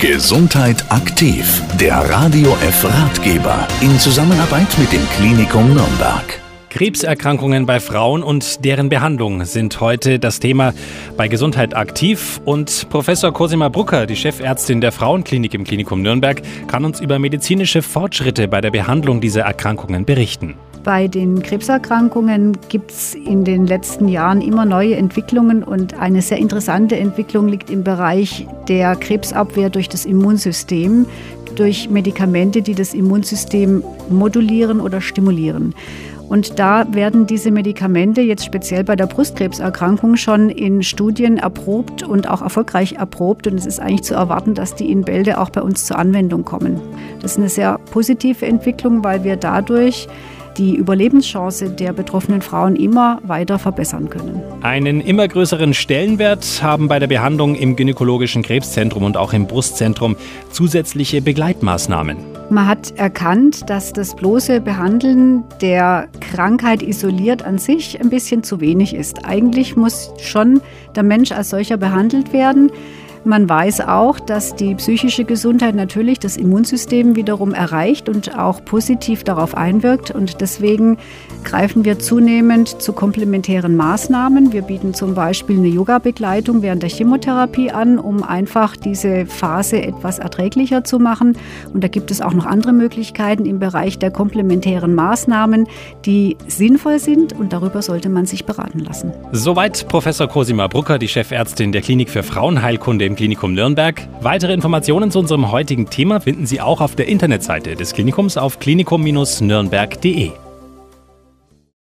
Gesundheit aktiv, der Radio F Ratgeber in Zusammenarbeit mit dem Klinikum Nürnberg. Krebserkrankungen bei Frauen und deren Behandlung sind heute das Thema bei Gesundheit aktiv. Und Professor Cosima Brucker, die Chefärztin der Frauenklinik im Klinikum Nürnberg, kann uns über medizinische Fortschritte bei der Behandlung dieser Erkrankungen berichten. Bei den Krebserkrankungen gibt es in den letzten Jahren immer neue Entwicklungen und eine sehr interessante Entwicklung liegt im Bereich der Krebsabwehr durch das Immunsystem, durch Medikamente, die das Immunsystem modulieren oder stimulieren. Und da werden diese Medikamente jetzt speziell bei der Brustkrebserkrankung schon in Studien erprobt und auch erfolgreich erprobt. Und es ist eigentlich zu erwarten, dass die in Bälde auch bei uns zur Anwendung kommen. Das ist eine sehr positive Entwicklung, weil wir dadurch die Überlebenschance der betroffenen Frauen immer weiter verbessern können. Einen immer größeren Stellenwert haben bei der Behandlung im gynäkologischen Krebszentrum und auch im Brustzentrum zusätzliche Begleitmaßnahmen. Man hat erkannt, dass das bloße Behandeln der Krankheit isoliert an sich ein bisschen zu wenig ist. Eigentlich muss schon der Mensch als solcher behandelt werden. Man weiß auch, dass die psychische Gesundheit natürlich das Immunsystem wiederum erreicht und auch positiv darauf einwirkt. Und deswegen greifen wir zunehmend zu komplementären Maßnahmen. Wir bieten zum Beispiel eine Yoga-Begleitung während der Chemotherapie an, um einfach diese Phase etwas erträglicher zu machen. Und da gibt es auch noch andere Möglichkeiten im Bereich der komplementären Maßnahmen, die sinnvoll sind und darüber sollte man sich beraten lassen. Soweit Professor Cosima Brucker, die Chefärztin der Klinik für Frauenheilkunde im Klinikum Nürnberg. Weitere Informationen zu unserem heutigen Thema finden Sie auch auf der Internetseite des Klinikums auf klinikum-nürnberg.de.